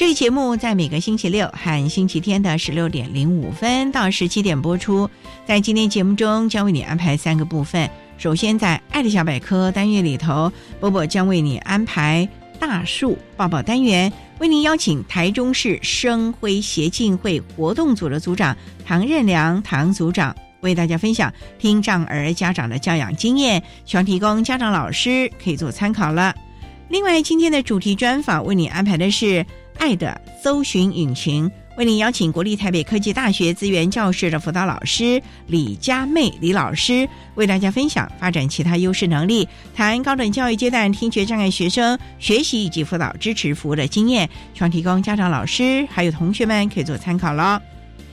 这个节目在每个星期六和星期天的十六点零五分到十七点播出。在今天节目中，将为你安排三个部分。首先，在《爱的小百科》单元里头，波波将为你安排大树抱抱单元，为您邀请台中市生辉协进会活动组的组长唐任良唐组长为大家分享听障儿家长的教养经验，希望提供家长老师可以做参考了。另外，今天的主题专访为你安排的是。爱的搜寻引擎为您邀请国立台北科技大学资源教室的辅导老师李佳妹李老师为大家分享发展其他优势能力，谈高等教育阶段听觉障碍学生学习以及辅导支持服务的经验，希望提供家长、老师还有同学们可以做参考了。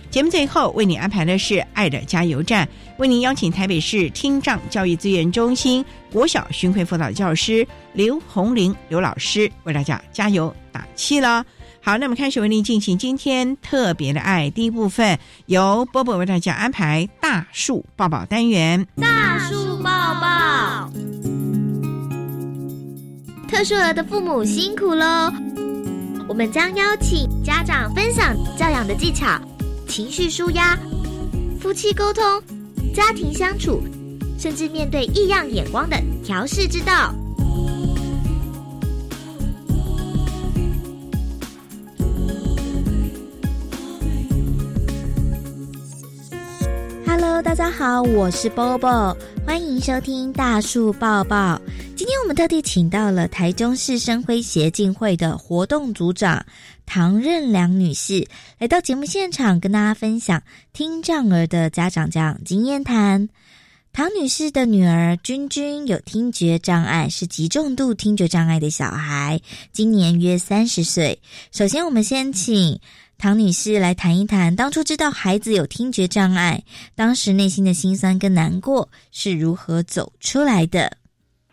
节目最后为你安排的是爱的加油站，为您邀请台北市听障教育资源中心国小巡回辅导教师刘红玲刘老师为大家加油打气了。好，那么开始为您进行今天特别的爱第一部分，由波波为大家安排大树抱抱单元。大树抱抱，特殊儿的父母辛苦喽！我们将邀请家长分享教养的技巧、情绪舒压、夫妻沟通、家庭相处，甚至面对异样眼光的调试之道。Hello，大家好，我是 Bobo，欢迎收听大树抱抱。今天我们特地请到了台中市生辉协进会的活动组长唐任良女士，来到节目现场跟大家分享听障儿的家长讲经验谈。唐女士的女儿君君有听觉障碍，是极重度听觉障碍的小孩，今年约三十岁。首先，我们先请。唐女士来谈一谈，当初知道孩子有听觉障碍，当时内心的辛酸跟难过是如何走出来的。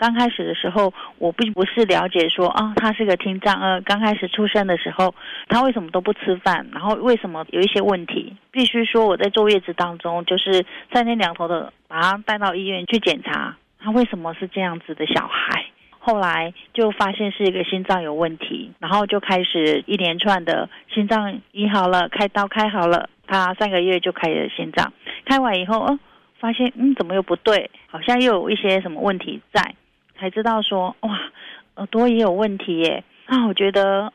刚开始的时候，我并不是了解说啊，他是个听障。呃，刚开始出生的时候，他为什么都不吃饭？然后为什么有一些问题？必须说我在坐月子当中，就是三天两头的把他带到医院去检查，他为什么是这样子的小孩？后来就发现是一个心脏有问题，然后就开始一连串的心脏医好了，开刀开好了，他三个月就开了心脏，开完以后，哦，发现嗯怎么又不对，好像又有一些什么问题在，才知道说哇耳朵也有问题耶，那我觉得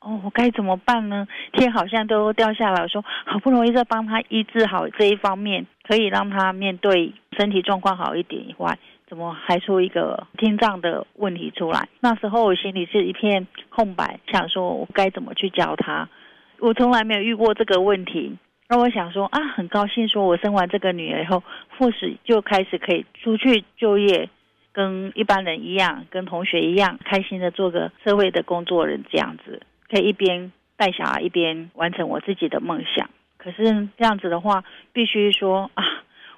哦我该怎么办呢？天好像都掉下来，我说好不容易在帮他医治好这一方面，可以让他面对身体状况好一点以外。怎么还出一个听障的问题出来？那时候我心里是一片空白，想说我该怎么去教他。我从来没有遇过这个问题，那我想说啊，很高兴说我生完这个女儿以后，或许就开始可以出去就业，跟一般人一样，跟同学一样，开心的做个社会的工作人，这样子可以一边带小孩一边完成我自己的梦想。可是这样子的话，必须说啊。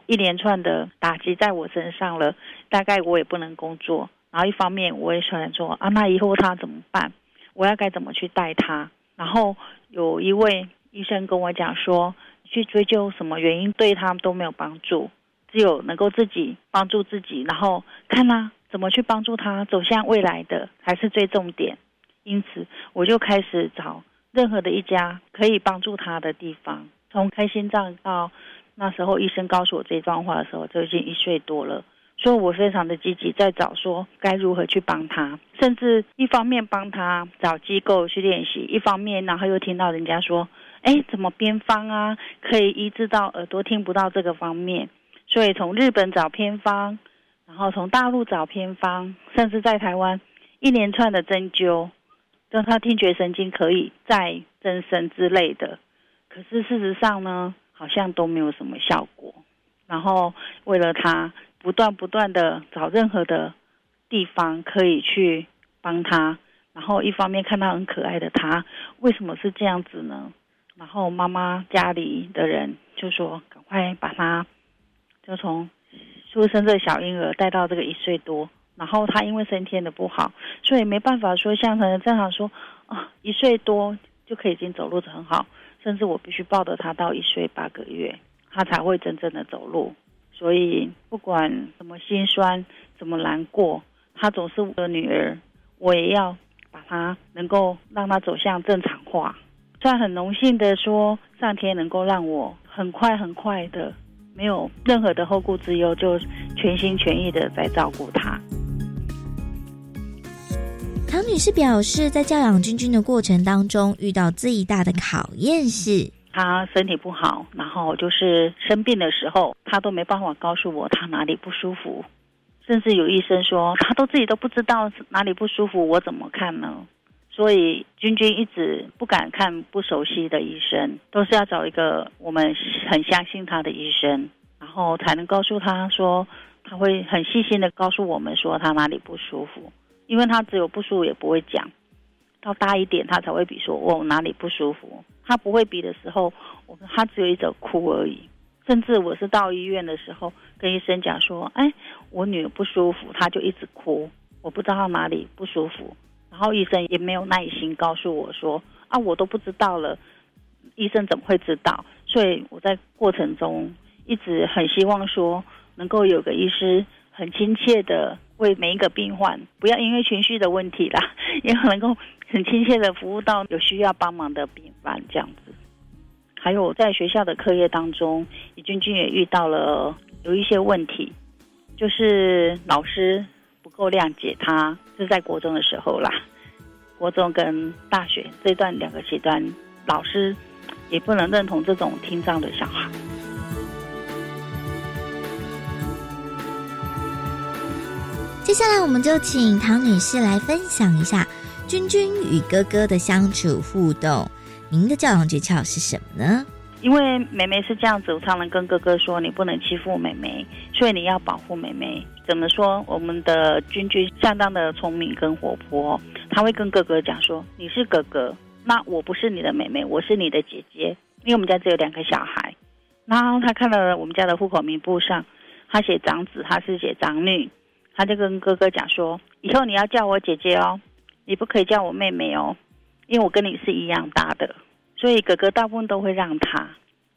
一连串的打击在我身上了，大概我也不能工作。然后一方面我也想说啊，那以后他怎么办？我要该怎么去带他？然后有一位医生跟我讲说，去追究什么原因对他都没有帮助，只有能够自己帮助自己，然后看他怎么去帮助他走向未来的，才是最重点。因此，我就开始找任何的一家可以帮助他的地方。从开心脏到那时候医生告诉我这段话的时候，就已经一岁多了。所以我非常的积极，在找说该如何去帮他，甚至一方面帮他找机构去练习，一方面然后又听到人家说，哎，怎么偏方啊，可以医治到耳朵听不到这个方面。所以从日本找偏方，然后从大陆找偏方，甚至在台湾一连串的针灸，让他听觉神经可以再增生之类的。可是事实上呢，好像都没有什么效果。然后为了他。不断不断的找任何的地方可以去帮他，然后一方面看到很可爱的他，为什么是这样子呢？然后妈妈家里的人就说：“赶快把他就从出生这小婴儿带到这个一岁多，然后他因为身体的不好，所以没办法说像可能正常说啊一岁多就可以已经走路的很好，甚至我必须抱着他到一岁八个月，他才会真正的走路。”所以不管怎么心酸，怎么难过，他总是我的女儿，我也要把她能够让她走向正常化。算很荣幸的说，上天能够让我很快很快的，没有任何的后顾之忧，就全心全意的在照顾她。唐女士表示，在教养君君的过程当中，遇到最大的考验是。他身体不好，然后就是生病的时候，他都没办法告诉我他哪里不舒服，甚至有医生说他都自己都不知道哪里不舒服，我怎么看呢？所以君君一直不敢看不熟悉的医生，都是要找一个我们很相信他的医生，然后才能告诉他说他会很细心的告诉我们说他哪里不舒服，因为他只有不舒服也不会讲。到大一点，他才会比说我哪里不舒服。他不会比的时候，我他只有一种哭而已。甚至我是到医院的时候，跟医生讲说：“哎，我女儿不舒服，他就一直哭，我不知道他哪里不舒服。”然后医生也没有耐心告诉我说：“啊，我都不知道了，医生怎么会知道？”所以我在过程中一直很希望说，能够有个医师很亲切的为每一个病患，不要因为情绪的问题啦，也能够。很亲切的服务到有需要帮忙的病患这样子，还有在学校的课业当中，李君君也遇到了有一些问题，就是老师不够谅解他，是在国中的时候啦，国中跟大学这段两个阶段，老师也不能认同这种听障的小孩。接下来，我们就请唐女士来分享一下。君君与哥哥的相处互动，您的教养诀窍是什么呢？因为妹妹是这样子，我常常跟哥哥说，你不能欺负妹妹，所以你要保护妹妹。怎么说？我们的君君相当的聪明跟活泼，他会跟哥哥讲说：“你是哥哥，那我不是你的妹妹，我是你的姐姐。”因为我们家只有两个小孩，然后他看到了我们家的户口名簿上，他写长子，他是写长女，他就跟哥哥讲说：“以后你要叫我姐姐哦。”你不可以叫我妹妹哦，因为我跟你是一样大的，所以哥哥大部分都会让他。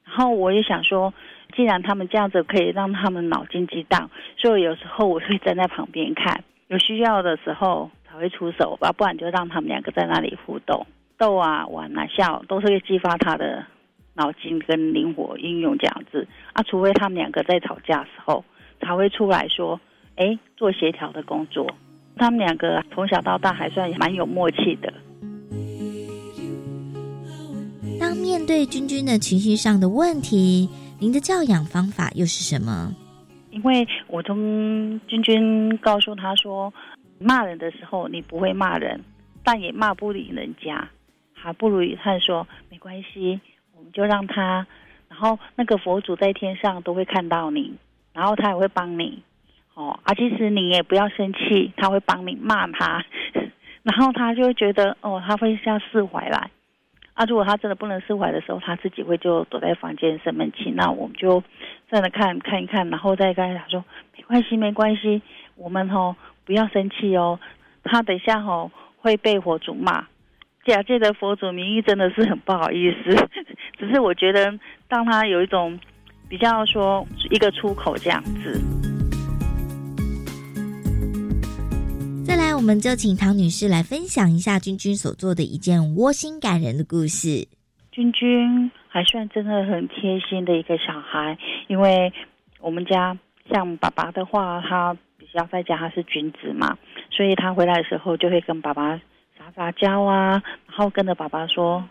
然后我也想说，既然他们这样子可以让他们脑筋激荡，所以有时候我会站在旁边看，有需要的时候才会出手吧，不然就让他们两个在那里互动、逗啊、玩啊、笑，都是会激发他的脑筋跟灵活应用这样子啊。除非他们两个在吵架时候，才会出来说，哎，做协调的工作。他们两个从小到大还算蛮有默契的。当面对君君的情绪上的问题，您的教养方法又是什么？因为我从君君告诉他说，骂人的时候你不会骂人，但也骂不赢人家，还不如他说没关系，我们就让他，然后那个佛祖在天上都会看到你，然后他也会帮你。哦啊，其实你也不要生气，他会帮你骂他，然后他就会觉得哦，他会像释怀来。啊，如果他真的不能释怀的时候，他自己会就躲在房间生闷气。那我们就站着看看一看，然后再跟他说没关系，没关系，我们哦不要生气哦。他等下哦会被佛祖骂，假借的佛祖名义真的是很不好意思。只是我觉得，当他有一种比较说一个出口这样子。我们就请唐女士来分享一下君君所做的一件窝心感人的故事。君君还算真的很贴心的一个小孩，因为我们家像爸爸的话，他比较在家他是君子嘛，所以他回来的时候就会跟爸爸撒撒娇啊，然后跟着爸爸说：“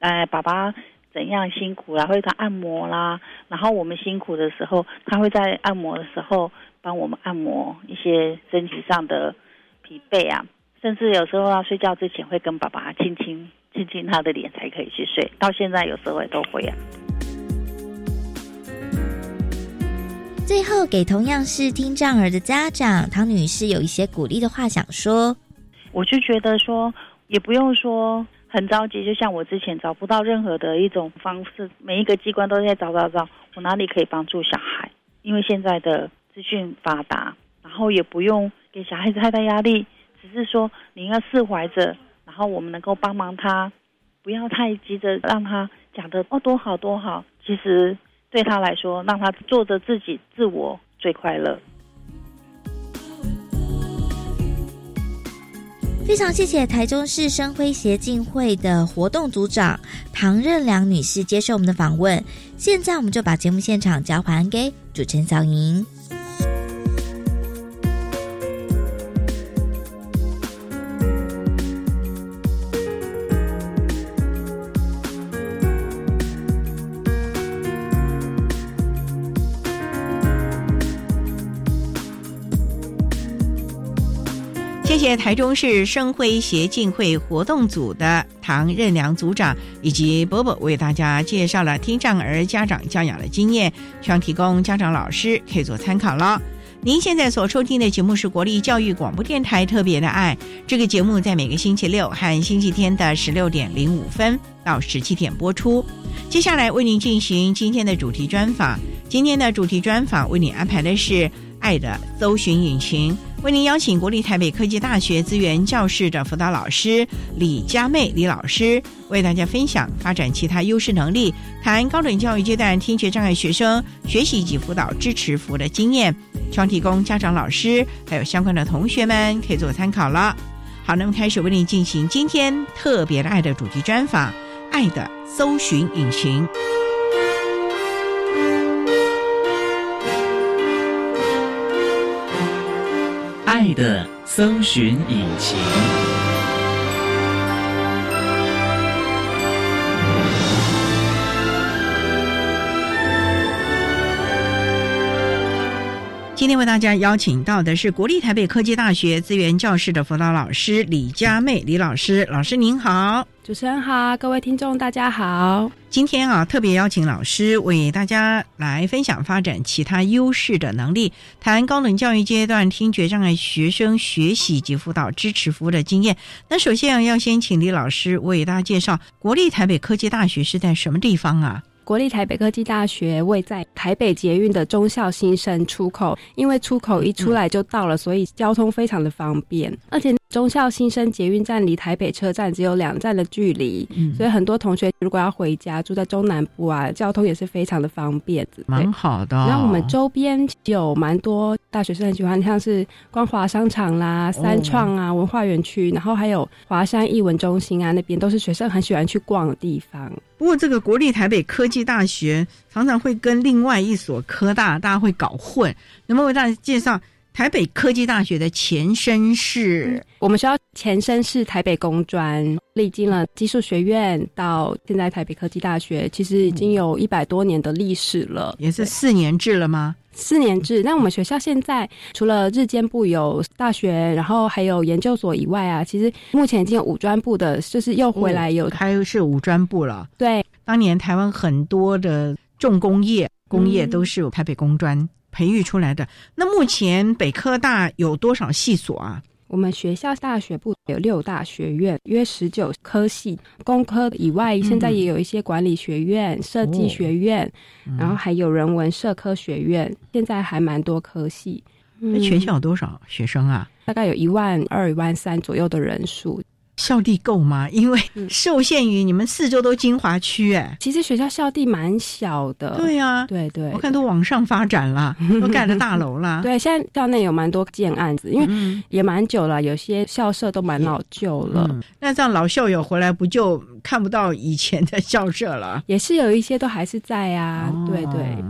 哎，爸爸怎样辛苦啦，会他按摩啦。”然后我们辛苦的时候，他会在按摩的时候。帮我们按摩一些身体上的疲惫啊，甚至有时候要睡觉之前会跟爸爸亲亲亲亲他的脸才可以去睡。到现在有时候也都会啊。最后给同样是听障儿的家长唐女士有一些鼓励的话想说，我就觉得说也不用说很着急，就像我之前找不到任何的一种方式，每一个机关都在找找找，我哪里可以帮助小孩？因为现在的。资讯发达，然后也不用给小孩子太大压力，只是说你要释怀着，然后我们能够帮忙他，不要太急着让他讲的哦多好多好。其实对他来说，让他做着自己自我最快乐。非常谢谢台中市生辉协进会的活动组长唐任良女士接受我们的访问。现在我们就把节目现场交还给主持人小莹。谢台中市生辉协进会活动组的唐任良组长以及伯伯为大家介绍了听障儿家长教养的经验，希望提供家长老师可以做参考了。您现在所收听的节目是国立教育广播电台特别的爱，这个节目在每个星期六和星期天的十六点零五分到十七点播出。接下来为您进行今天的主题专访，今天的主题专访为您安排的是爱的搜寻引擎。为您邀请国立台北科技大学资源教室的辅导老师李佳妹李老师，为大家分享发展其他优势能力，谈高等教育阶段听觉障碍学生学习及辅导支持服务的经验，希望提供家长、老师还有相关的同学们可以做参考了。好，那么开始为您进行今天特别的爱的主题专访，《爱的搜寻引擎》。爱的搜寻引擎。今天为大家邀请到的是国立台北科技大学资源教室的辅导老师李佳妹李老师，老师您好。主持人好，各位听众大家好。今天啊，特别邀请老师为大家来分享发展其他优势的能力，谈高等教育阶段听觉障碍学生学习及辅导支持服务的经验。那首先要先请李老师为大家介绍国立台北科技大学是在什么地方啊？国立台北科技大学位在台北捷运的中校新生出口，因为出口一出来就到了，所以交通非常的方便，而且。中校新生捷运站离台北车站只有两站的距离，所以很多同学如果要回家住在中南部啊，交通也是非常的方便。蛮好的。那我们周边有蛮多大学生很喜欢，像是光华商场啦、三创啊、文化园区，然后还有华山艺文中心啊，那边都是学生很喜欢去逛的地方。不过这个国立台北科技大学常常会跟另外一所科大，大家会搞混。能不能为大家介绍？台北科技大学的前身是我们学校前身是台北工专，历经了技术学院到现在台北科技大学，其实已经有一百多年的历史了。也是四年制了吗？四年制。那我们学校现在除了日间部有大学，然后还有研究所以外啊，其实目前已经有五专部的，就是又回来有开是五专部了。对，当年台湾很多的重工业工业都是台北工专。培育出来的。那目前北科大有多少系所啊？我们学校大学部有六大学院，约十九科系。工科以外，现在也有一些管理学院、设计学院，然后还有人文社科学院。现在还蛮多科系。那全校有多少学生啊？大概有一万二、一万三左右的人数。校地够吗？因为嗯受限于你们四周都精华区，哎，其实学校校地蛮小的，对呀、对对，我看都往上发展了，都盖了大楼了。对，现在校内有蛮多建案子，因为嗯，也蛮久了，有些校舍都蛮老旧了。嗯，那这样老校友回来不就看不到以前的校舍了？也是有一些都还是在啊，对对，哦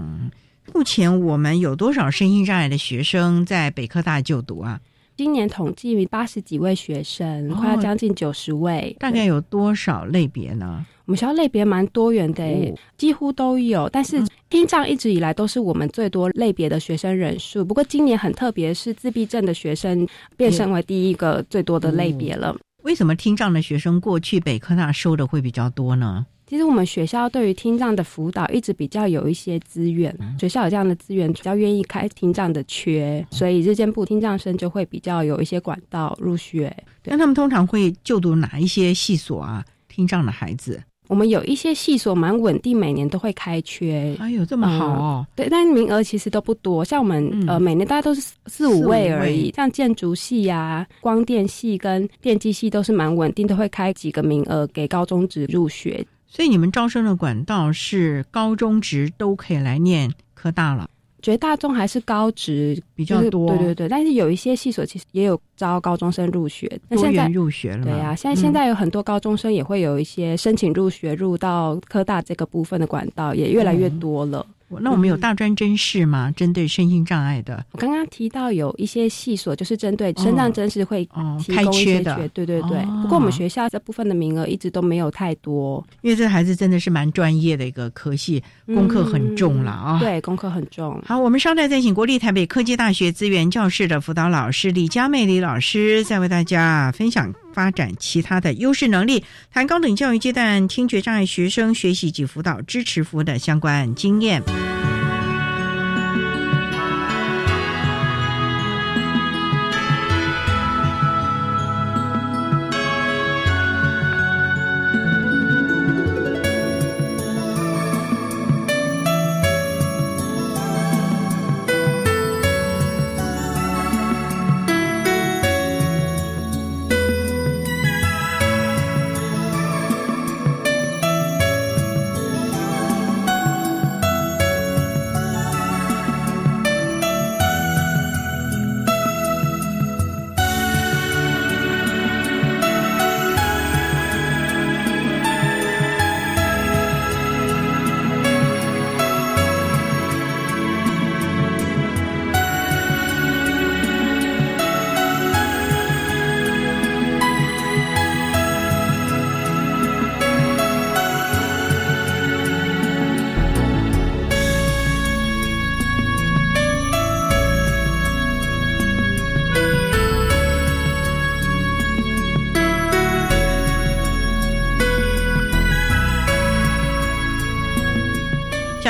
目前我们有多少身心障碍的学生在北科大就读啊？今年统计八十几位学生，哦快要将近九十位，大概有多少类别呢？我们学校类别蛮多元的、哦几乎都有。但是听障一直以来都是我们最多类别的学生人数，不过今年很特别，是自闭症的学生变身为第一个最多的类别了。为什么听障的学生过去北科大收的会比较多呢？其实我们学校对于听障的辅导一直比较有一些资源，学校有这样的资源，比较愿意开听障的缺，所以日间部听障生就会比较有一些管道入学。那他们通常会就读哪一些系所啊？听障的孩子，我们有一些系所蛮稳定，每年都会开缺。哎呦，这么好哦！对，但名额其实都不多，像我们、嗯呃每年大概都是四五位而已。像建筑系呀、光电系跟电机系都是蛮稳定，都会开几个名额给高中职入学。所以你们招生的管道是高中职都可以来念科大了，绝大众还是高职比较多，对对对，但是有一些系所其实也有招高中生入学。那多现在元入学了。对呀、现在现在有很多高中生也会有一些申请入学入到科大这个部分的管道，也越来越多了。嗯那我们有大专真试吗？针对身心障碍的我刚刚提到有一些系所就是针对身障真是会哦，开提供一些缺的，对对对。哦不过我们学校这部分的名额一直都没有太多，因为这孩子真的是蛮专业的一个科系，功课很重了啊。嗯对，功课很重。好，我们稍待再请国立台北科技大学资源教室的辅导老师李佳妹李老师，再为大家分享发展其他的优势能力，谈高等教育阶段听觉障碍学生学习及辅导支持服务的相关经验。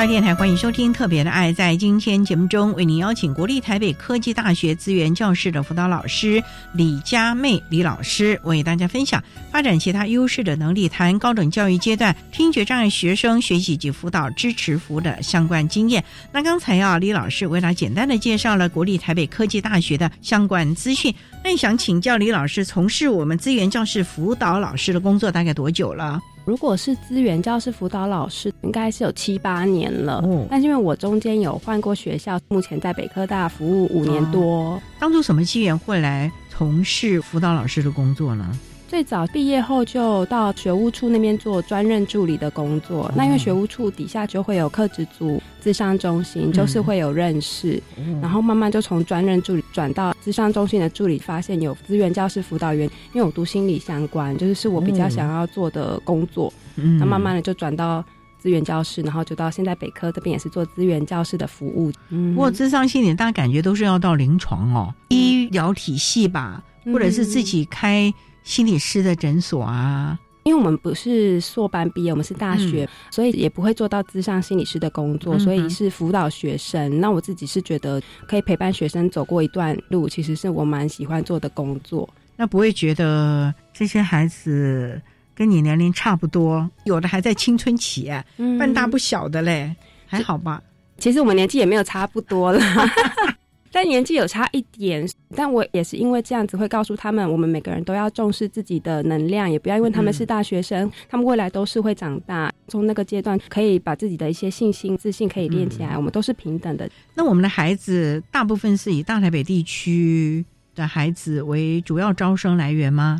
电台欢迎收听《特别的爱》。在今天节目中，为您邀请国立台北科技大学资源教室的辅导老师李佳妹李老师，为大家分享发展其他优势的能力，谈高等教育阶段听觉障碍学生学习及辅导支持服务的相关经验。那刚才啊，李老师为大家简单的介绍了国立台北科技大学的相关资讯。那想请教李老师，从事我们资源教室辅导老师的工作大概多久了？如果是资源教师辅导老师，应该是有七八年了。哦但是因为我中间有换过学校，目前在北科大服务五年多。当初什么机缘会来从事辅导老师的工作呢？最早毕业后就到学务处那边做专任助理的工作。那因为学务处底下就会有课职组、咨商中心，就是会有认识，然后慢慢就从专任助理转到智商中心的助理，发现有资源教室辅导员，因为我读心理相关，就是是我比较想要做的工作。嗯那慢慢的就转到资源教室，然后就到现在北科这边也是做资源教室的服务。嗯不过智商心理，大家感觉都是要到临床哦，医疗体系吧，或者是自己开心理师的诊所啊。因为我们不是硕班毕业，我们是大学，嗯所以也不会做到咨商心理师的工作，所以是辅导学生。那我自己是觉得可以陪伴学生走过一段路，其实是我蛮喜欢做的工作。那不会觉得这些孩子跟你年龄差不多，有的还在青春期、啊，嗯半大不小的嘞，还好吧？其实我们年纪也没有差不多啦。但年纪有差一点，但我也是因为这样子会告诉他们，我们每个人都要重视自己的能量，也不要因为他们是大学生，他们未来都是会长大，从那个阶段可以把自己的一些信心、自信可以练起来，我们都是平等的。那我们的孩子大部分是以大台北地区的孩子为主要招生来源吗？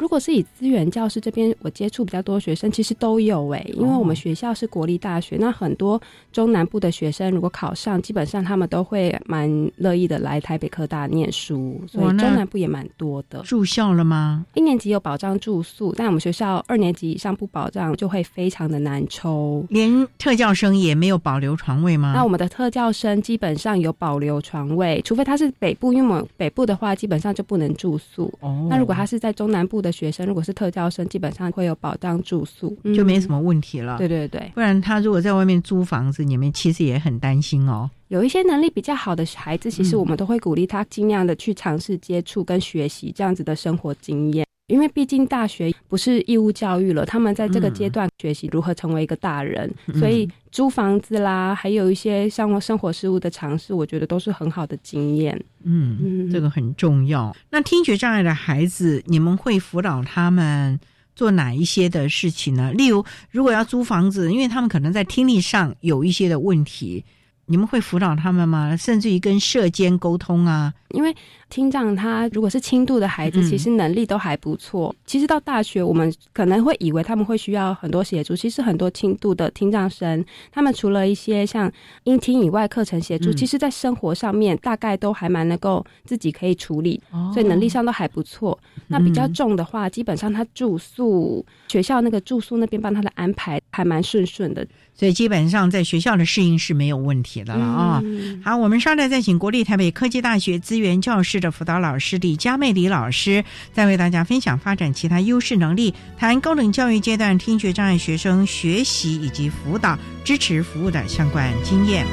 如果是以资源教师这边，我接触比较多学生，其实都有哎，因为我们学校是国立大学，那很多中南部的学生如果考上，基本上他们都会蛮乐意的来台北科大念书，所以中南部也蛮多的。住校了吗？一年级有保障住宿，但我们学校二年级以上不保障，就会非常的难抽。连特教生也没有保留床位吗？那我们的特教生基本上有保留床位，除非他是北部，因为我们北部的话基本上就不能住宿。哦，那如果他是在中南部的。学生如果是特教生，基本上会有保障住宿，就没什么问题了。对对对，不然他如果在外面租房子，你们其实也很担心哦。有一些能力比较好的孩子，其实我们都会鼓励他尽量的去尝试接触跟学习这样子的生活经验。因为毕竟大学不是义务教育了，他们在这个阶段学习如何成为一个大人，所以租房子啦，还有一些像生活事物的尝试，我觉得都是很好的经验。嗯，这个很重要。那听觉障碍的孩子，你们会辅导他们做哪一些的事情呢？例如，如果要租房子，因为他们可能在听力上有一些的问题。你们会辅导他们吗？甚至于跟社监沟通啊？因为听障他如果是轻度的孩子，其实能力都还不错。其实到大学，我们可能会以为他们会需要很多协助。其实很多轻度的听障生，他们除了一些像音听以外课程协助，其实在生活上面大概都还蛮能够自己可以处理，所以能力上都还不错。那比较重的话，基本上他住宿学校那个住宿那边帮他的安排还蛮顺顺的。所以基本上在学校的适应是没有问题的了啊。好，我们稍待再请国立台北科技大学资源教室的辅导老师李佳妹李老师，再为大家分享发展其他优势能力，谈高等教育阶段听觉障碍学生学习以及辅导支持服务的相关经验。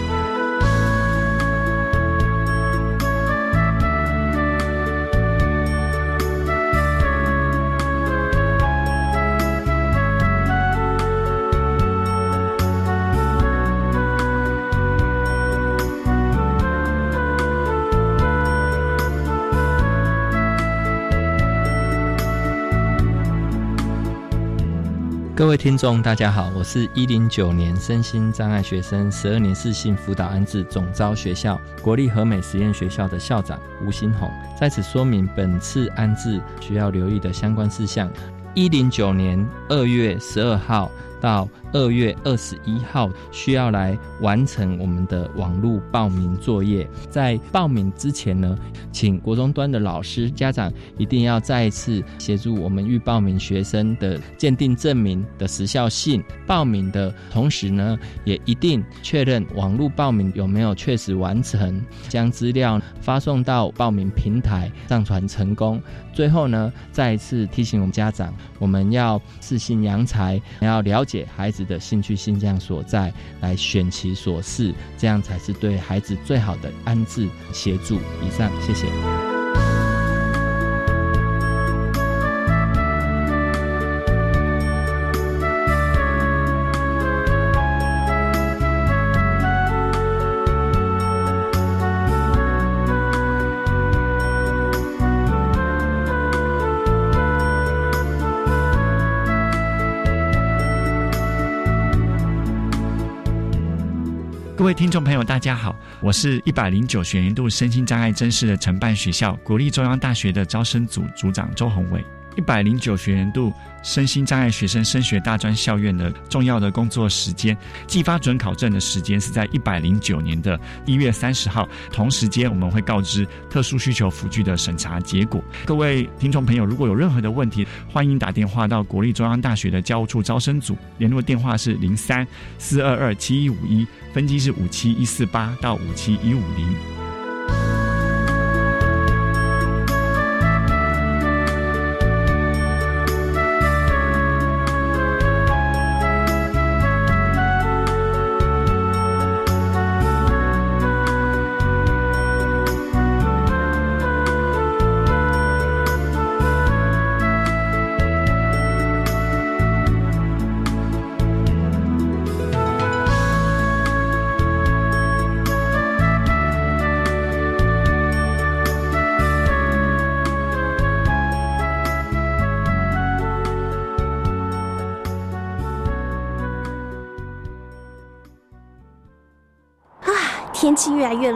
各位听众，大家好，我是一零九年身心障碍学生十二年四性辅导安置总招学校国立和美实验学校的校长吴新红，在此说明本次安置需要留意的相关事项。一零九年二月十二号。到二月二十一号需要来完成我们的网络报名作业。在报名之前呢，请国中端的老师、家长一定要再一次协助我们预报名学生的鉴定证明的时效性。报名的同时呢，也一定确认网络报名有没有确实完成，将资料发送到报名平台上传成功。最后呢，再一次提醒我们家长，我们要自信扬才，要了解孩子的兴趣、兴向所在，来选其所适，这样才是对孩子最好的安置协助。以上，谢谢。各位听众朋友，大家好，我是一百零九学年度身心障碍真试的承办学校国立中央大学的招生组组长周宏伟。一百零九学年度身心障碍学生升学大专校院的重要的工作时间，寄发准考证的时间是在一百零九年的一月三十号。同时间我们会告知特殊需求辅具的审查结果。各位听众朋友，如果有任何的问题，欢迎打电话到国立中央大学的教务处招生组，联络电话是零三四二二七一五一，分机是五七一四八到五七一五零。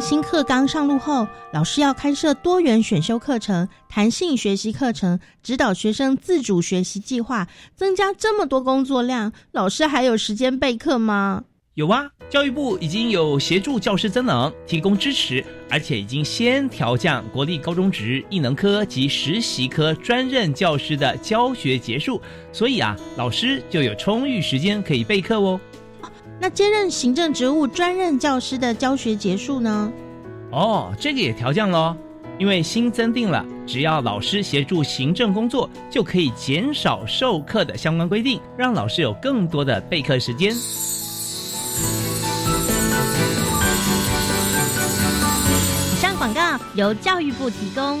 新课纲上路后，老师要开设多元选修课程、弹性学习课程，指导学生自主学习计划，增加这么多工作量，老师还有时间备课吗？有啊，教育部已经有协助教师增能，提供支持，而且已经先调降国立高中职艺能科及实习科专任教师的教学结束，所以啊，老师就有充裕时间可以备课哦。那兼任行政职务专任教师的教学结束呢？哦，这个也调降了，因为新增定了，只要老师协助行政工作，就可以减少授课的相关规定，让老师有更多的备课时间。以上广告由教育部提供。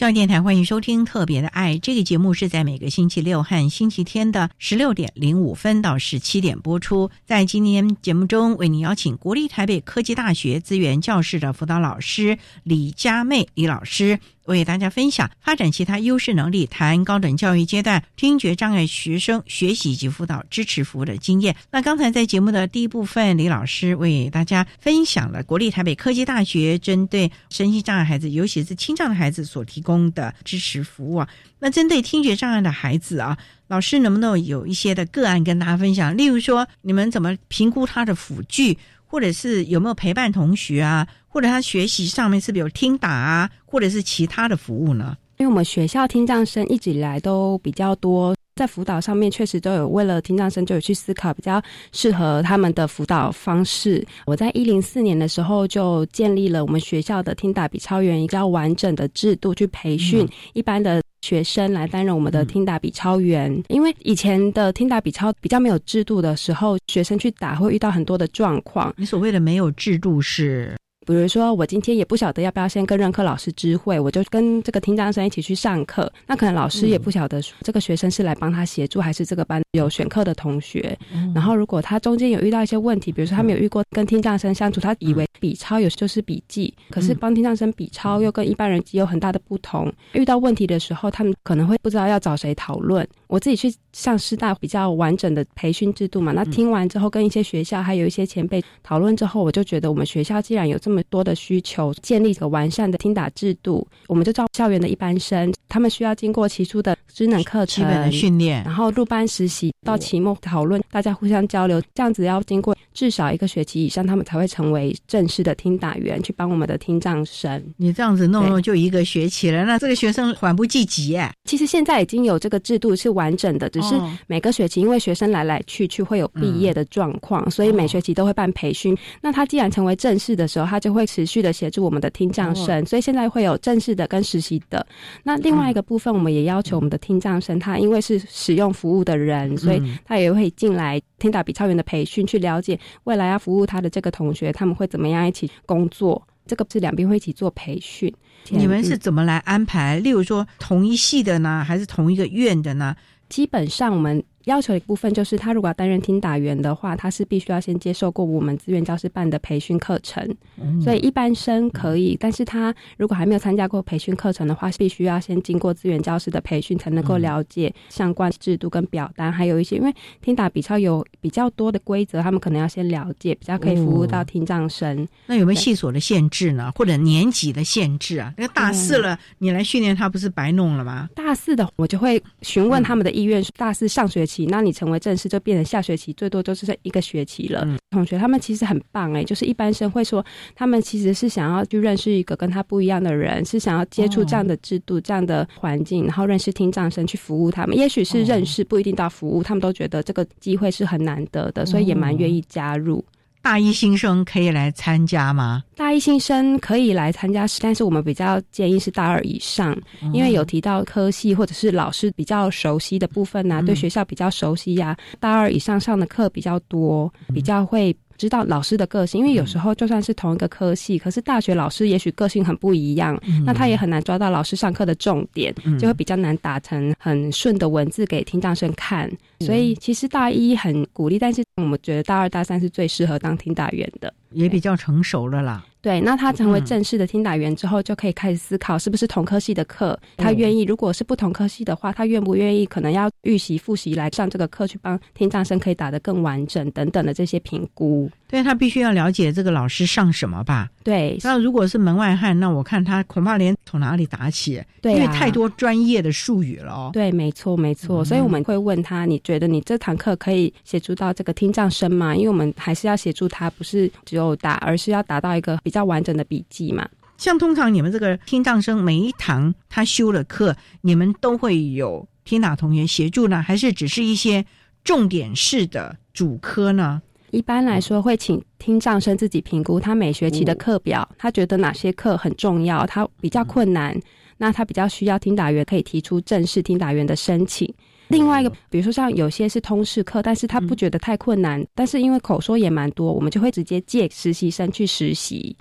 教育电台欢迎收听《特别的爱》这个节目，是在每个星期六和星期天的十六点零五分到十七点播出。在今天节目中，为您邀请国立台北科技大学资源教室的辅导老师李佳妹李老师。为大家分享发展其他优势能力，谈高等教育阶段听觉障碍学生学习及辅导支持服务的经验。那刚才在节目的第一部分，李老师为大家分享了国立台北科技大学针对身心障碍孩子，尤其是听障的孩子所提供的支持服务啊。那针对听觉障碍的孩子啊，老师能不能有一些的个案跟大家分享？例如说，你们怎么评估他的辅具，或者是有没有陪伴同学啊？或者他学习上面是不是有听打啊，或者是其他的服务呢？因为我们学校听障生一直以来都比较多，在辅导上面确实都有为了听障生就有去思考比较适合他们的辅导方式。我在一零四年的时候就建立了我们学校的听打比超员一个完整的制度，去培训一般的学生来担任我们的听打比超员。因为以前的听打比超比较没有制度的时候，学生去打会遇到很多的状况。你所谓的没有制度是？比如说，我今天也不晓得要不要先跟任课老师知会，我就跟这个听障生一起去上课。那可能老师也不晓得这个学生是来帮他协助，还是这个班有选课的同学。然后，如果他中间有遇到一些问题，比如说他没有遇过跟听障生相处，他以为笔抄有就是笔记，可是帮听障生笔抄又跟一般人有很大的不同。遇到问题的时候，他们可能会不知道要找谁讨论。我自己去上师大比较完整的培训制度嘛，那听完之后，跟一些学校还有一些前辈讨论之后，我就觉得我们学校既然有这么多的需求，建立一个完善的听打制度，我们就招校园的一般生，他们需要经过起初的职能课程、基本的训练，然后入班实习，到期末讨论，大家互相交流，这样子要经过至少一个学期以上，他们才会成为正式的听打员，去帮我们的听障生。你这样子弄弄就一个学期了，那这个学生缓不济急哎。其实现在已经有这个制度是完整的，只是每个学期因为学生来来去去会有毕业的状况，所以每学期都会办培训。那他既然成为正式的时候，他就会持续的协助我们的听障生，所以现在会有正式的跟实习的。那另外一个部分，我们也要求我们的听障生，他因为是使用服务的人，所以他也会进来听打比超员的培训，去了解未来要服务他的这个同学，他们会怎么样一起工作。这个是两边会一起做培训。你们是怎么来安排？例如说同一系的呢，还是同一个院的呢？基本上我们要求的一部分就是，他如果要担任听打员的话，他是必须要先接受过我们资源教师办的培训课程。嗯所以一般生可以，但是他如果还没有参加过培训课程的话，必须要先经过资源教师的培训，才能够了解相关制度跟表单，还有一些因为听打比较有比较多的规则，他们可能要先了解，比较可以服务到听障生。那有没有系所的限制呢？或者年级的限制啊？那大四了，你来训练他，不是白弄了吗？大四的我就会询问他们的意愿，大四上学期，那你成为正式就变成下学期，最多就是这一个学期了。同学他们其实很棒哎、就是一般生会说，他们其实是想要去认识一个跟他不一样的人，是想要接触这样的制度、这样的环境，然后认识听障生去服务他们。也许是认识，不一定到服务，他们都觉得这个机会是很难得的，所以也蛮愿意加入。大一新生可以来参加吗？大一新生可以来参加，但是我们比较建议是大二以上，因为有提到科系或者是老师比较熟悉的部分呐、对学校比较熟悉呀、大二以上上的课比较多，比较会。知道老师的个性，因为有时候就算是同一个科系，可是大学老师也许个性很不一样，那他也很难抓到老师上课的重点，就会比较难打成很顺的文字给听障生看。所以其实大一很鼓励，但是我们觉得大二、大三是最适合当听打员的。也比较成熟了啦。对，那他成为正式的听打员之后，就可以开始思考是不是同科系的课，他愿意。如果是不同科系的话，他愿不愿意？可能要预习、复习来上这个课，去帮听障生可以打得更完整等等的这些评估。对他必须要了解这个老师上什么吧？对，那如果是门外汉，那我看他恐怕连从哪里打起，对啊因为太多专业的术语了哦。对，没错，没错。所以我们会问他：你觉得你这堂课可以协助到这个听障生吗？因为我们还是要协助他，不是只有打，而是要达到一个比较完整的笔记嘛。像通常你们这个听障生每一堂他修了课，你们都会有听打同学协助呢，还是只是一些重点式的主科呢？一般来说，会请听障生自己评估他每学期的课表，他觉得哪些课很重要，他比较困难，那他比较需要听打员可以提出正式听打员的申请。另外一个，比如说像有些是通识课，但是他不觉得太困难，但是因为口说也蛮多，我们就会直接借实习生去实习。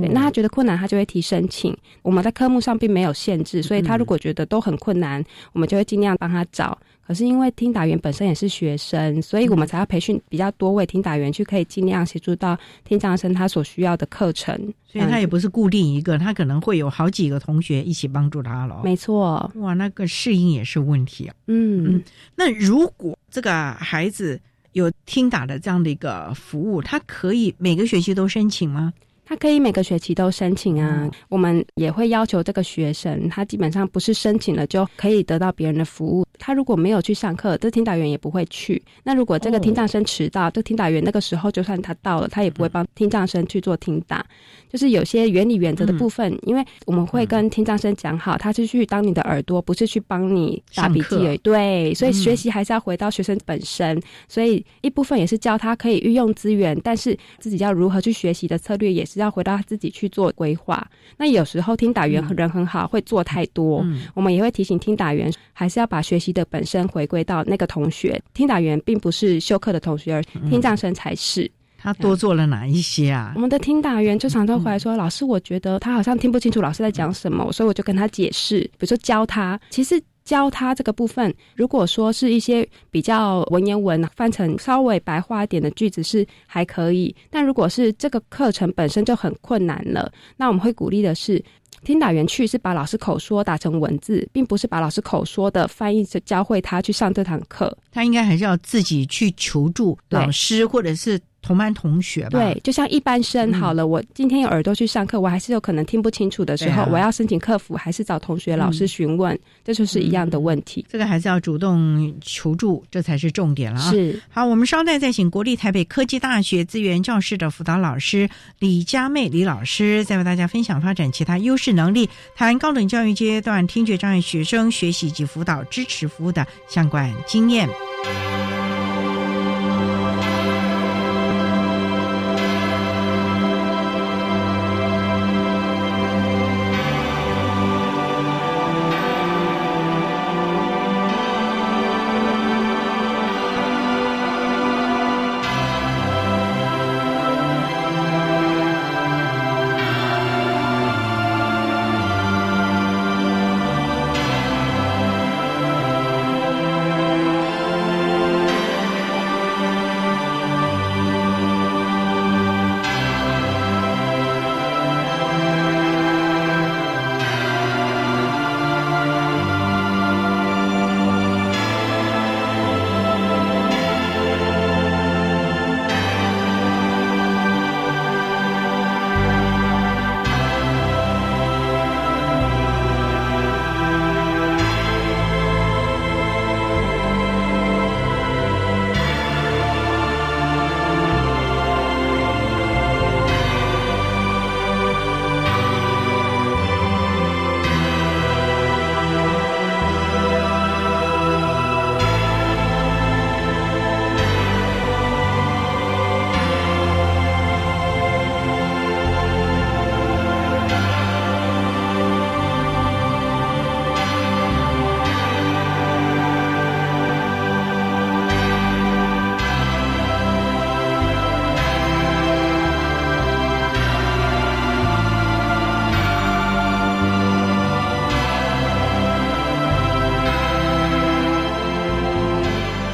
对，那他觉得困难，他就会提申请。我们在科目上并没有限制，所以他如果觉得都很困难，我们就会尽量帮他找。可是因为听打员本身也是学生，所以我们才要培训比较多位听打员，去可以尽量协助到听障生他所需要的课程。所以他也不是固定一个，他可能会有好几个同学一起帮助他了。没错，哇，那个适应也是问题啊。嗯，那如果这个孩子有听打的这样的一个服务，他可以每个学期都申请吗？他可以每个学期都申请啊，我们也会要求这个学生，他基本上不是申请了就可以得到别人的服务。他如果没有去上课，这听导员也不会去。那如果这个听障生迟到，这听导员那个时候就算他到了，他也不会帮听障生去做听打。就是有些原理原则的部分，因为我们会跟听障生讲好，他是去当你的耳朵，不是去帮你打笔记而已。对，所以学习还是要回到学生本身。所以一部分也是教他可以运用资源，但是自己要如何去学习的策略也是要回到他自己去做规划。那有时候听打员人很好，会做太多，我们也会提醒听打员还是要把学习的本身回归到那个同学。听打员并不是休课的同学，而听障生才是。他多做了哪一些啊？我们的听打员就常常回来说：“老师，我觉得他好像听不清楚老师在讲什么，所以我就跟他解释，比如说教他。其实教他这个部分，如果说是一些比较文言文翻成稍微白话一点的句子是还可以，但如果是这个课程本身就很困难了，那我们会鼓励的是。”听打员去是把老师口说打成文字，并不是把老师口说的翻译教会他去上这堂课。他应该还是要自己去求助老师或者是同班同学吧。对，就像一般生好了，我今天有耳朵去上课，我还是有可能听不清楚的时候，我要申请客服，还是找同学、老师询问，这就是一样的问题。这个还是要主动求助，这才是重点了啊！是好，我们稍待再请国立台北科技大学资源教室的辅导老师李佳妹李老师，再为大家分享发展其他优势能力，谈高等教育阶段听觉障碍学生学习及辅导支持服务的相关经验。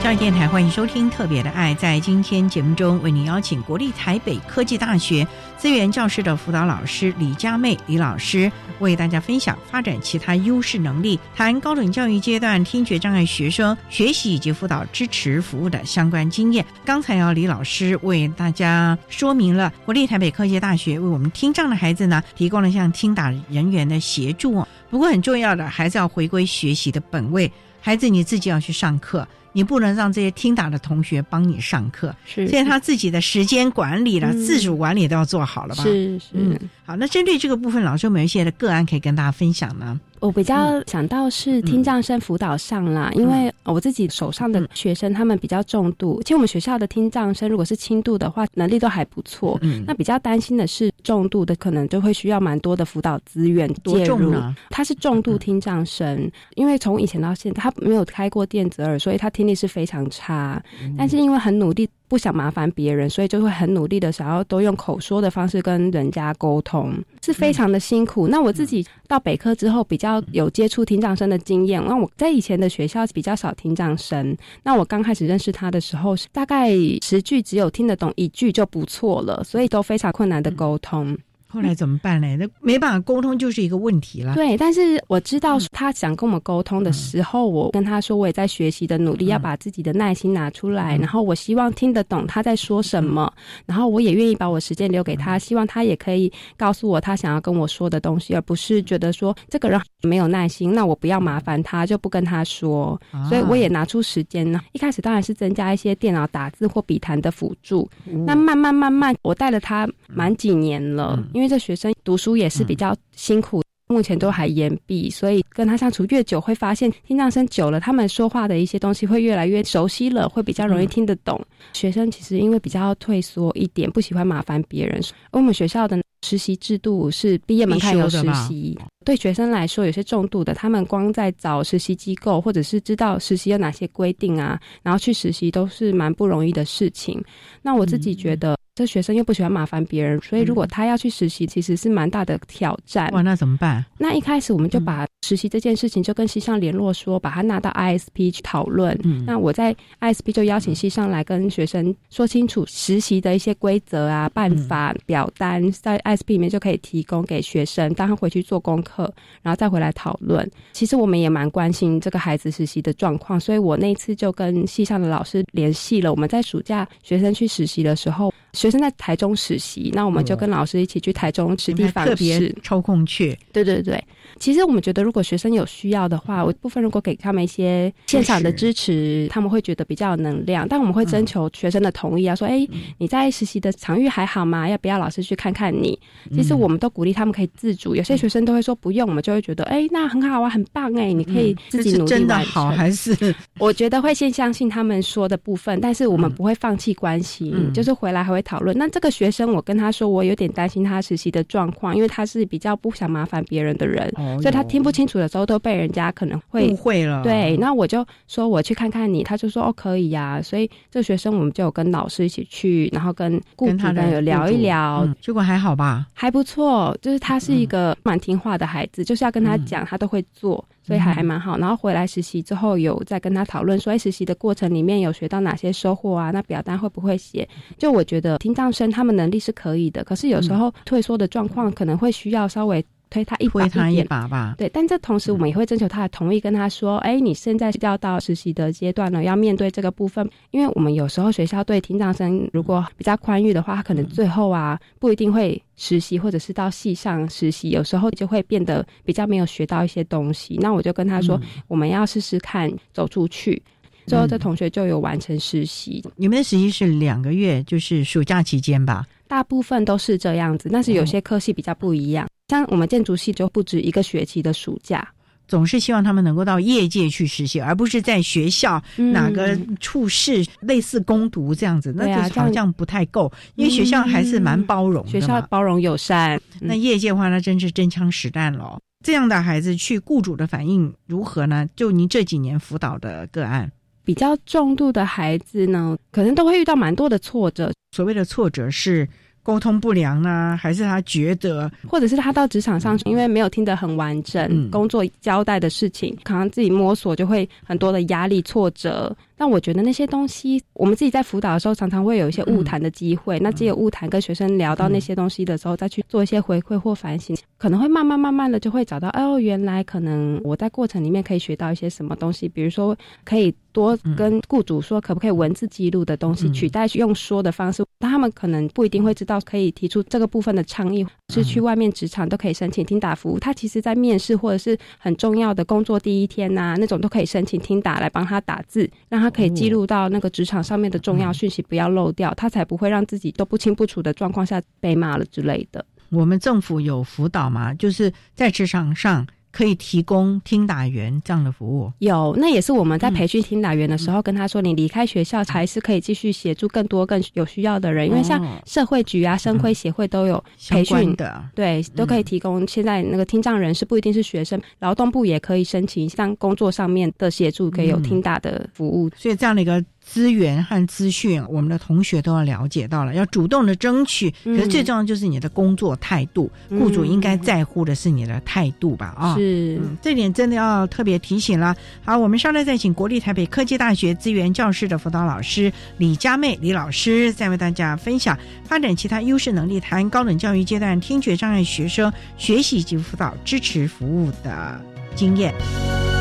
教育电台欢迎收听《特别的爱》。在今天节目中，为您邀请国立台北科技大学资源教室的辅导老师李佳妹李老师，为大家分享发展其他优势能力，谈高等教育阶段听觉障碍学生学习以及辅导支持服务的相关经验。刚才要李老师为大家说明了国立台北科技大学为我们听障的孩子呢提供了像听打人员的协助。不过很重要的还是要回归学习的本位，孩子你自己要去上课。你不能让这些听打的同学帮你上课，是现在他自己的时间管理了、自主管理都要做好了吧？是是，嗯，好，那针对这个部分，老师有没有一些的个案可以跟大家分享呢？我比较想到是听障生辅导上啦，因为我自己手上的学生他们比较重度，其实我们学校的听障生如果是轻度的话，能力都还不错。那比较担心的是重度的，可能就会需要蛮多的辅导资源介入。他是重度听障生，因为从以前到现在他没有开过电子耳，所以他听力是非常差。但是因为很努力。不想麻烦别人，所以就会很努力的想要都用口说的方式跟人家沟通，是非常的辛苦。那我自己到北科之后，比较有接触听障生的经验。那我在以前的学校比较少听障生，那我刚开始认识他的时候，大概十句只有听得懂一句就不错了，所以都非常困难的沟通。后来怎么办呢？那没办法沟通就是一个问题了。对，但是我知道他想跟我们沟通的时候，我跟他说我也在学习的努力，要把自己的耐心拿出来，然后我希望听得懂他在说什么，然后我也愿意把我时间留给他，希望他也可以告诉我他想要跟我说的东西，而不是觉得说这个人没有耐心，那我不要麻烦他，就不跟他说。所以我也拿出时间呢。一开始当然是增加一些电脑打字或笔谈的辅助，那慢慢慢慢，我带了他满几年了。因为这学生读书也是比较辛苦，目前都还言毕，所以跟他相处越久，会发现听障生久了，他们说话的一些东西会越来越熟悉了，会比较容易听得懂。学生其实因为比较退缩一点，不喜欢麻烦别人。而我们学校的实习制度是毕业门槛有实习，对学生来说有些重度的，他们光在找实习机构，或者是知道实习有哪些规定啊，然后去实习都是蛮不容易的事情。那我自己觉得。这学生又不喜欢麻烦别人，所以如果他要去实习，其实是蛮大的挑战。哇，那怎么办？那一开始我们就把实习这件事情就跟西上联络，说把他拿到 ISP 去讨论。那我在 ISP 就邀请西上来跟学生说清楚实习的一些规则啊、办法、表单，在 ISP 里面就可以提供给学生，当他回去做功课，然后再回来讨论。其实我们也蛮关心这个孩子实习的状况，所以我那次就跟系上的老师联系了。我们在暑假学生去实习的时候。学生在台中实习，那我们就跟老师一起去台中实地访视，抽空去。对对对，其实我们觉得，如果学生有需要的话，我部分如果给他们一些现场的支持，他们会觉得比较有能量。但我们会征求学生的同意啊，说：“哎，你在实习的场域还好吗？要不要老师去看看你？”其实我们都鼓励他们可以自主。有些学生都会说不用，我们就会觉得：“哎，那很好啊，很棒哎，你可以自己努力真的好还是？我觉得会先相信他们说的部分，但是我们不会放弃关系，就是回来还会。讨论那这个学生，我跟他说，我有点担心他实习的状况，因为他是比较不想麻烦别人的人，所以他听不清楚的时候都被人家可能会误会了。对，那我就说我去看看你，他就说哦可以呀。所以这个学生我们就有跟老师一起去，然后跟顾主任有聊一聊，结果还好吧，还不错。就是他是一个蛮听话的孩子，就是要跟他讲，他都会做。所以还还蛮好，然后回来实习之后，有在跟他讨论说，哎，实习的过程里面有学到哪些收获啊？那表单会不会写？就我觉得听障生他们能力是可以的，可是有时候退缩的状况可能会需要稍微。推他一推他一把吧，对。但这同时，我们也会征求他的同意，跟他说：“哎，你现在要到实习的阶段了，要面对这个部分。因为我们有时候学校对听障生如果比较宽裕的话，他可能最后啊不一定会实习，或者是到系上实习，有时候就会变得比较没有学到一些东西。那我就跟他说，我们要试试看走出去。最后，这同学就有完成实习。你们的实习是两个月，就是暑假期间吧？大部分都是这样子，但是有些科系比较不一样。像我们建筑系就不止一个学期的暑假，总是希望他们能够到业界去实习，而不是在学校哪个处室类似攻读这样子，那就好像不太够。因为学校还是蛮包容的，学校包容友善。那业界的话，那真是真枪实弹了。这样的孩子去雇主的反应如何呢？就您这几年辅导的个案，比较重度的孩子呢，可能都会遇到蛮多的挫折。所谓的挫折是。沟通不良呢，还是他觉得，或者是他到职场上，因为没有听得很完整，工作交代的事情，可能自己摸索就会很多的压力、挫折。但我觉得那些东西，我们自己在辅导的时候，常常会有一些误谈的机会。那只有误谈，跟学生聊到那些东西的时候，再去做一些回馈或反省，可能会慢慢慢慢的就会找到，哦，原来可能我在过程里面可以学到一些什么东西，比如说可以多跟雇主说，可不可以文字记录的东西取代用说的方式。但他们可能不一定会知道，可以提出这个部分的倡议，是去外面职场都可以申请听打服务。他其实在面试或者是很重要的工作第一天呐，那种都可以申请听打来帮他打字，让他可以记录到那个职场上面的重要讯息，不要漏掉，他才不会让自己都不清不楚的状况下被骂了之类的。我们政府有辅导嘛？就是在职场上。可以提供听打员这样的服务，有，那也是我们在培训听打员的时候跟他说，你离开学校才是可以继续协助更多更有需要的人，因为像社会局啊、生辉协会都有培训的，对，都可以提供。现在那个听障人士不一定是学生，劳动部也可以申请，像工作上面的协助可以有听打的服务，所以这样的一个。资源和资讯，我们的同学都要了解到了，要主动的争取。可是最重要就是你的工作态度，雇主应该在乎的是你的态度吧？啊，是，这点真的要特别提醒了。好，我们稍待再请国立台北科技大学资源教室的辅导老师李佳妹李老师，再为大家分享发展其他优势能力，谈高等教育阶段听觉障碍学生学习及辅导支持服务的经验。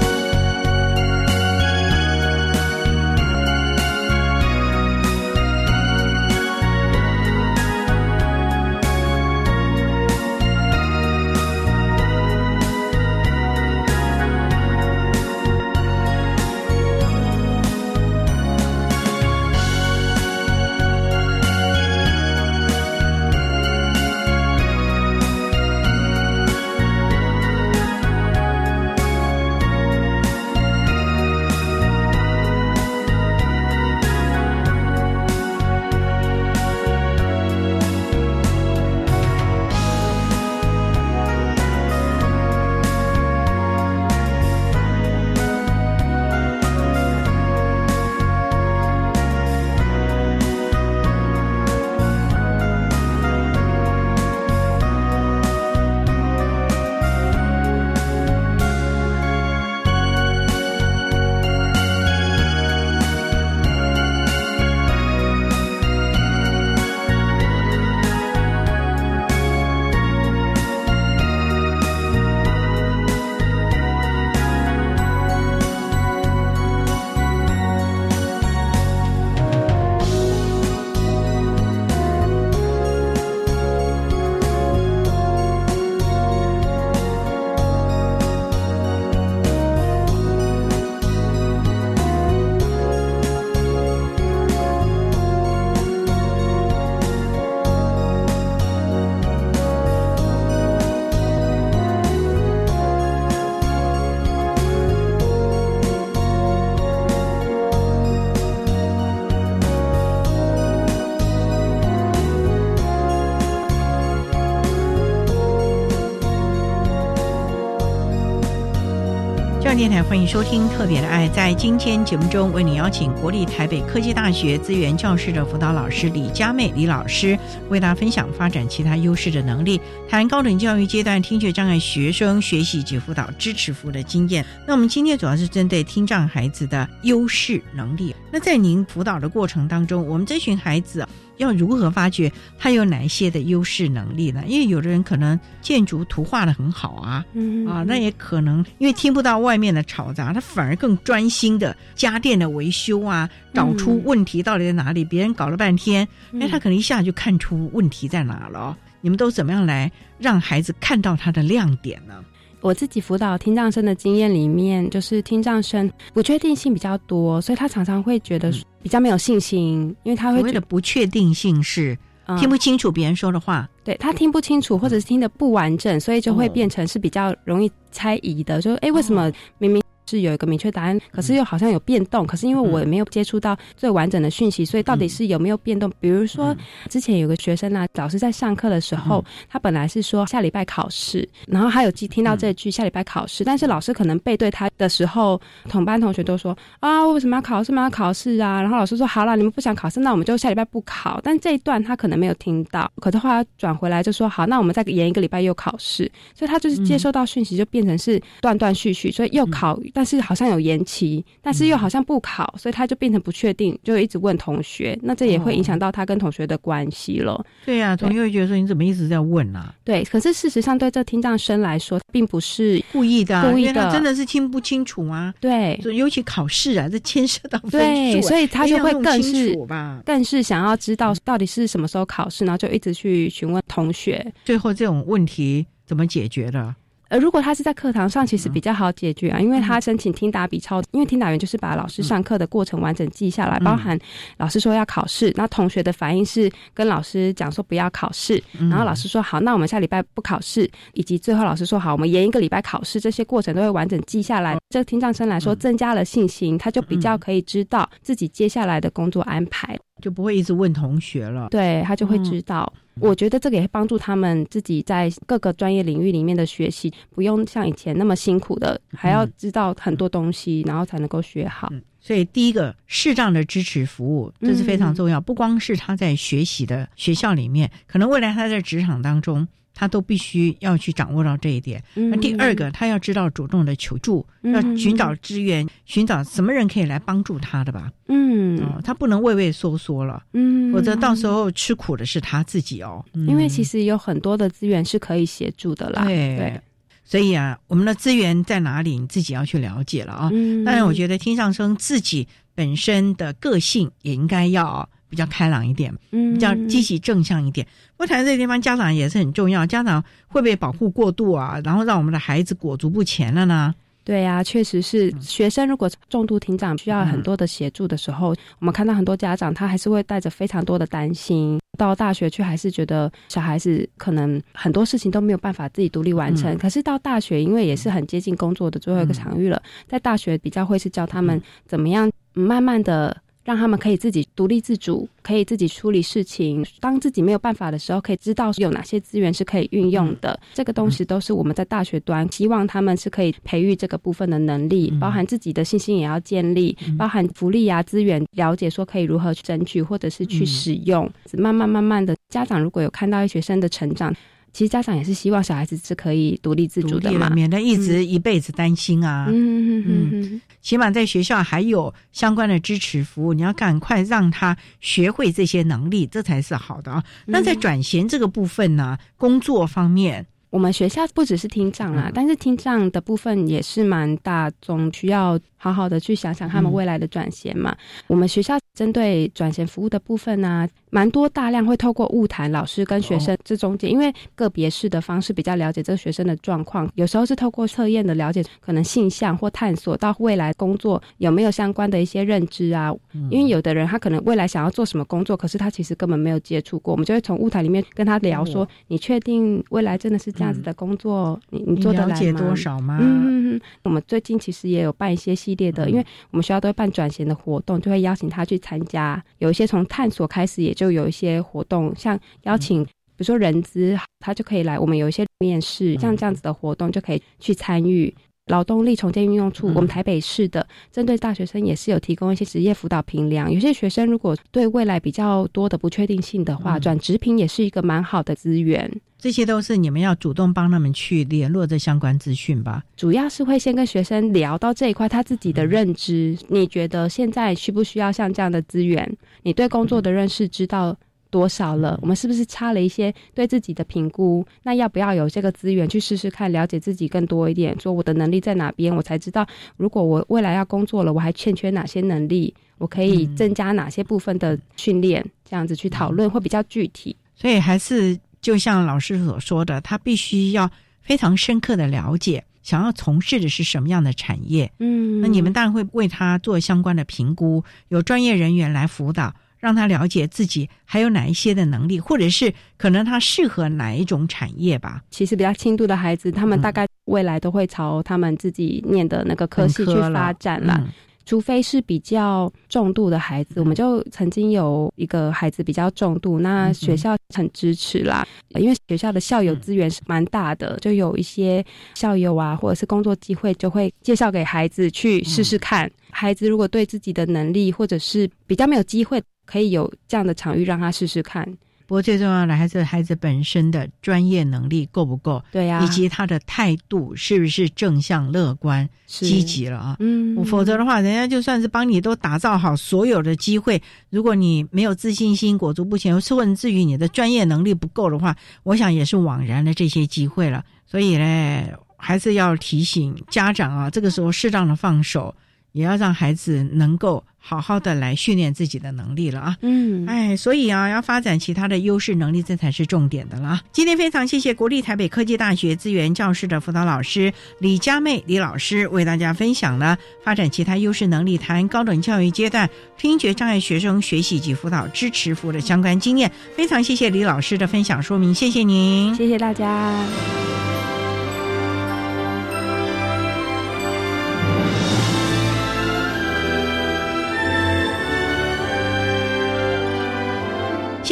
电台欢迎收听《特别的爱》。在今天节目中，为你邀请国立台北科技大学资源教室的辅导老师李佳妹李老师，为大家分享发展其他优势的能力，谈高等教育阶段听觉障碍学生学习及辅导支持服务的经验。那我们今天主要是针对听障孩子的优势能力。那在您辅导的过程当中，我们这群孩子。要如何发掘他有哪一些的优势能力呢？因为有的人可能建筑图画的很好啊，嗯啊，那也可能因为听不到外面的吵杂，他反而更专心的家电的维修啊，找出问题到底在哪里。别人搞了半天，哎，他可能一下就看出问题在哪了。你们都怎么样来让孩子看到他的亮点呢？我自己辅导听障生的经验里面，就是听障生不确定性比较多，所以他常常会觉得比较没有信心，因为他会觉得不确定性是听不清楚别人说的话，对他听不清楚或者是听得不完整，所以就会变成是比较容易猜疑的，就哎为什么明明。是有一个明确答案，可是又好像有变动。可是因为我没有接触到最完整的讯息，所以到底是有没有变动？比如说之前有个学生啊，老师在上课的时候，他本来是说下礼拜考试，然后他有记听到这句下礼拜考试，但是老师可能背对他的时候，同班同学都说啊，为什么要考试嘛？要考试啊？然后老师说好了，你们不想考试，那我们就下礼拜不考。但这一段他可能没有听到，可是后来转回来就说好，那我们再延一个礼拜又考试。所以他就是接收到讯息就变成是断断续续，所以又考但。但是好像有延期，但是又好像不考，所以他就变成不确定，就一直问同学，那这也会影响到他跟同学的关系了。对呀，同学会觉得说你怎么一直在问啊？对，可是事实上对这听障生来说，并不是故意的，故意的，真的是听不清楚啊。对，尤其考试啊，这牵涉到对，所以他就会更是吧，更是想要知道到底是什么时候考试，然后就一直去询问同学，最后这种问题怎么解决的？呃，如果他是在课堂上，其实比较好解决啊，因为他申请听打笔抄，因为听打员就是把老师上课的过程完整记下来，包含老师说要考试，那同学的反应是跟老师讲说不要考试，然后老师说好，那我们下礼拜不考试，以及最后老师说好，我们延一个礼拜考试，这些过程都会完整记下来。这听障生来说增加了信心，他就比较可以知道自己接下来的工作安排。就不会一直问同学了，对他就会知道。我觉得这个也会帮助他们自己在各个专业领域里面的学习，不用像以前那么辛苦的，还要知道很多东西，然后才能够学好。所以，第一个适当的支持服务，这是非常重要。不光是他在学习的学校里面，可能未来他在职场当中。他都必须要去掌握到这一点。那第二个，他要知道主动的求助，要寻找资源，寻找什么人可以来帮助他的吧。嗯，他不能畏畏缩缩了，嗯，否则到时候吃苦的是他自己哦。因为其实有很多的资源是可以协助的啦。对，所以啊，我们的资源在哪里，你自己要去了解了啊。当然，我觉得听上生自己本身的个性也应该要。比较开朗一点，嗯，比较积极正向一点。不谈这个地方，家长也是很重要。家长会不会保护过度啊？然后让我们的孩子裹足不前了呢？对呀，确实是。学生如果重度听障，需要很多的协助的时候，我们看到很多家长他还是会带着非常多的担心，到大学去还是觉得小孩子可能很多事情都没有办法自己独立完成。可是到大学，因为也是很接近工作的最后一个场域了，在大学比较会是教他们怎么样慢慢的。让他们可以自己独立自主，可以自己处理事情。当自己没有办法的时候，可以知道有哪些资源是可以运用的。这个东西都是我们在大学端希望他们是可以培育这个部分的能力，包含自己的信心也要建立，包含福利啊资源了解，说可以如何去争取或者是去使用。慢慢慢慢的，家长如果有看到学生的成长。其实家长也是希望小孩子是可以独立自主的嘛，免得一直一辈子担心啊。嗯嗯嗯，起码在学校还有相关的支持服务，你要赶快让他学会这些能力，这才是好的啊。那在转型这个部分呢，工作方面。我们学校不只是听障啦，但是听障的部分也是蛮大众，需要好好的去想想他们未来的转型嘛。我们学校针对转型服务的部分呢，蛮多大量会透过物谈老师跟学生这中间，因为个别式的方式比较了解这个学生的状况，有时候是透过测验的了解，可能性向或探索到未来工作有没有相关的一些认知啊。因为有的人他可能未来想要做什么工作，可是他其实根本没有接触过，我们就会从物谈里面跟他聊说：你确定未来真的是这样子的工作，你你做得来吗？多少吗？嗯，我们最近其实也有办一些系列的，因为我们学校都会办转型的活动，就会邀请他去参加。有一些从探索开始，也就有一些活动，像邀请，比如说人资，他就可以来。我们有一些面试，像这样子的活动就可以去参与。劳动力重建运用处，我们台北市的针对大学生也是有提供一些职业辅导评量。有些学生如果对未来比较多的不确定性的话，转职评也是一个蛮好的资源。这些都是你们要主动帮他们去联络这相关资讯吧？主要是会先跟学生聊到这一块，他自己的认知，你觉得现在需不需要像这样的资源？你对工作的认识知道？多少了？我们是不是差了一些对自己的评估？那要不要有这个资源去试试看，了解自己更多一点？说我的能力在哪边，我才知道，如果我未来要工作了，我还欠缺哪些能力？我可以增加哪些部分的训练？这样子去讨论会比较具体。所以还是就像老师所说的，他必须要非常深刻的了解，想要从事的是什么样的产业。嗯，那你们当然会为他做相关的评估，有专业人员来辅导。让他了解自己还有哪一些的能力，或者是可能他适合哪一种产业吧。其实比较轻度的孩子，他们大概未来都会朝他们自己念的那个科系去发展了。除非是比较重度的孩子，我们就曾经有一个孩子比较重度，那学校很支持啦，因为学校的校友资源是蛮大的，就有一些校友啊，或者是工作机会，就会介绍给孩子去试试看。孩子如果对自己的能力或者是比较没有机会。可以有这样的场域让他试试看，不过最重要的还是孩子本身的专业能力够不够，对呀、以及他的态度是不是正向、乐观、是积极了啊？嗯，否则的话，人家就算是帮你都打造好所有的机会，如果你没有自信心、裹足不前，甚至于你的专业能力不够的话，我想也是枉然了这些机会了。所以呢，还是要提醒家长啊，这个时候适当的放手，也要让孩子能够好好的来训练自己的能力了啊。嗯，哎，所以啊，要发展其他的优势能力，这才是重点的啦。今天非常谢谢国立台北科技大学资源教室的辅导老师李佳妹李老师为大家分享了发展其他优势能力，谈高等教育阶段听觉障碍学生学习及辅导支持服务的相关经验。非常谢谢李老师的分享说明，谢谢您，谢谢大家。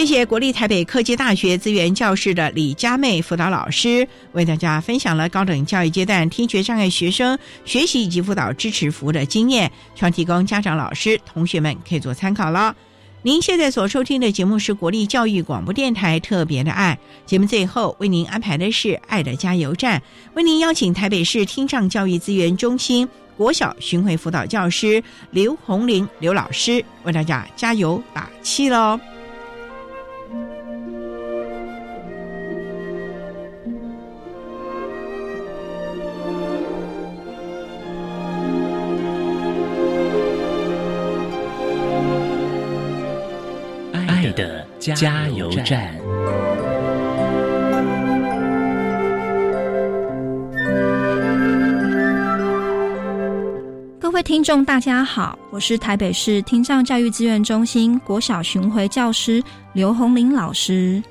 谢谢国立台北科技大学资源教室的李佳妹辅导老师，为大家分享了高等教育阶段听觉障碍学生学习以及辅导支持服务的经验，希望提供家长、老师、同学们可以做参考了。您现在所收听的节目是国立教育广播电台特别的爱节目，最后为您安排的是爱的加油站，为您邀请台北市听障教育资源中心国小巡回辅导教师刘红玲刘老师为大家加油打气喽。加油站。各位听众，大家好，我是台北市听障教育资源中心国小巡回教师刘红玲老师。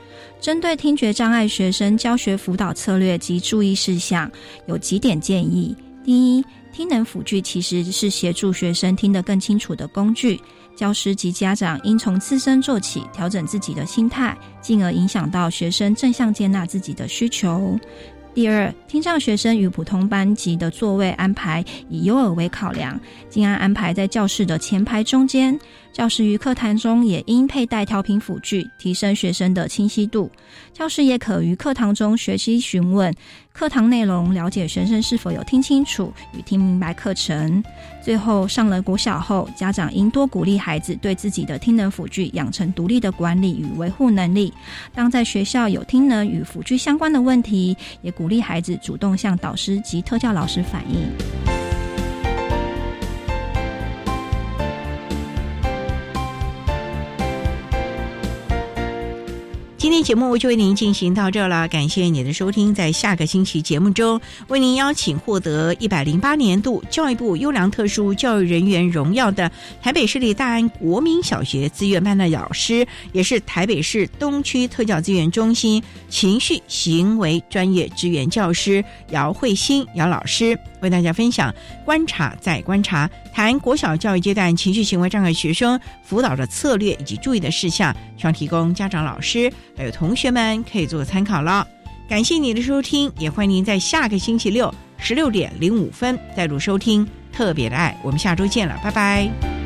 针对听觉障碍学生教学辅导策略及注意事项，有几点建议：第一，听能辅具其实是协助学生听得更清楚的工具。教师及家长应从自身做起，调整自己的心态，进而影响到学生正向接纳自己的需求。第二，听障学生与普通班级的座位安排以优耳为考量，尽量安排在教室的前排中间。教师于课堂中也应佩戴调频辅具，提升学生的清晰度。教师也可于课堂中学习询问课堂内容，了解学生是否有听清楚与听明白课程。最后，上了国小后，家长应多鼓励孩子对自己的听能辅具养成独立的管理与维护能力。当在学校有听能与辅具相关的问题，也鼓励孩子主动向导师及特教老师反映。今天节目就为您进行到这了，感谢你的收听。在下个星期节目中，为您邀请获得一百零八年度教育部优良特殊教育人员荣耀的台北市立大安国民小学资源班的老师，也是台北市东区特教资源中心情绪行为专业支援教师姚慧欣姚老师，为大家分享观察再观察，谈国小教育阶段情绪行为障碍学生辅导的策略以及注意的事项，希望提供家长、老师。还有同学们可以做参考了。感谢您的收听，也欢迎您在下个星期六十六点零五分再度收听特别的爱。我们下周见了，拜拜。